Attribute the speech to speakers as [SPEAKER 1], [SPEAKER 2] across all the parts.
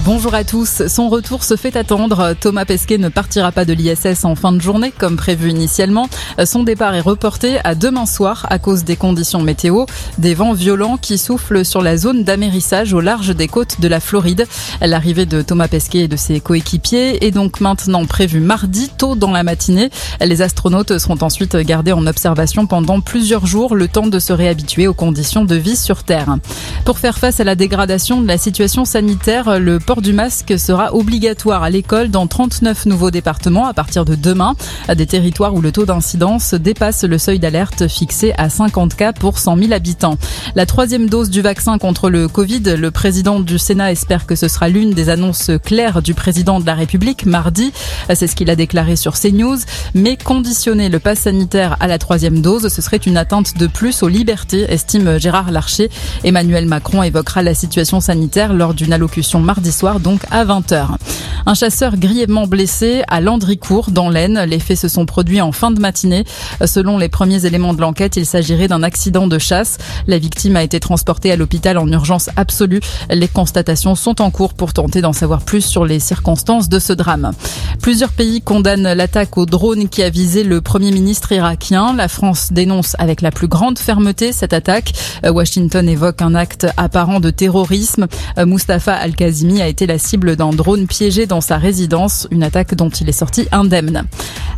[SPEAKER 1] Bonjour à tous. Son retour se fait attendre. Thomas Pesquet ne partira pas de l'ISS en fin de journée comme prévu initialement. Son départ est reporté à demain soir à cause des conditions météo, des vents violents qui soufflent sur la zone d'amérissage au large des côtes de la Floride. L'arrivée de Thomas Pesquet et de ses coéquipiers est donc maintenant prévue mardi tôt dans la matinée. Les astronautes seront ensuite gardés en observation pendant plusieurs jours, le temps de se réhabituer aux conditions de vie sur Terre. Pour faire face à la dégradation de la situation sanitaire, le port du masque sera obligatoire à l'école dans 39 nouveaux départements à partir de demain, à des territoires où le taux d'incidence dépasse le seuil d'alerte fixé à 50 cas pour 100 000 habitants. La troisième dose du vaccin contre le Covid, le président du Sénat espère que ce sera l'une des annonces claires du président de la République mardi. C'est ce qu'il a déclaré sur CNews. Mais conditionner le pass sanitaire à la troisième dose, ce serait une atteinte de plus aux libertés, estime Gérard Larcher. Emmanuel Macron évoquera la situation sanitaire lors d'une allocution mardi soir, donc à 20h. Un chasseur grièvement blessé à Landricourt, dans l'Aisne. Les faits se sont produits en fin de matinée. Selon les premiers éléments de l'enquête, il s'agirait d'un accident de chasse. La victime a été transportée à l'hôpital en urgence absolue. Les constatations sont en cours pour tenter d'en savoir plus sur les circonstances de ce drame. Plusieurs pays condamnent l'attaque au drone qui a visé le premier ministre irakien. La France dénonce avec la plus grande fermeté cette attaque. Washington évoque un acte apparent de terrorisme. Mustafa Al-Kazimi a été la cible d'un drone piégé dans sa résidence, une attaque dont il est sorti indemne.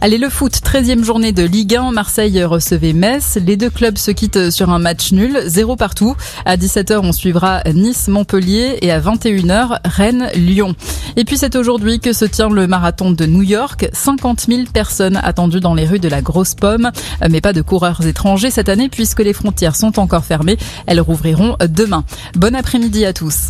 [SPEAKER 1] Allez, le foot, 13e journée de Ligue 1. Marseille recevait Metz. Les deux clubs se quittent sur un match nul, zéro partout. À 17h, on suivra Nice-Montpellier et à 21h, Rennes-Lyon. Et puis c'est aujourd'hui que se tient le marathon de New York. 50 000 personnes attendues dans les rues de la Grosse Pomme. Mais pas de coureurs étrangers cette année puisque les frontières sont encore fermées. Elles rouvriront demain. Bon après-midi à tous.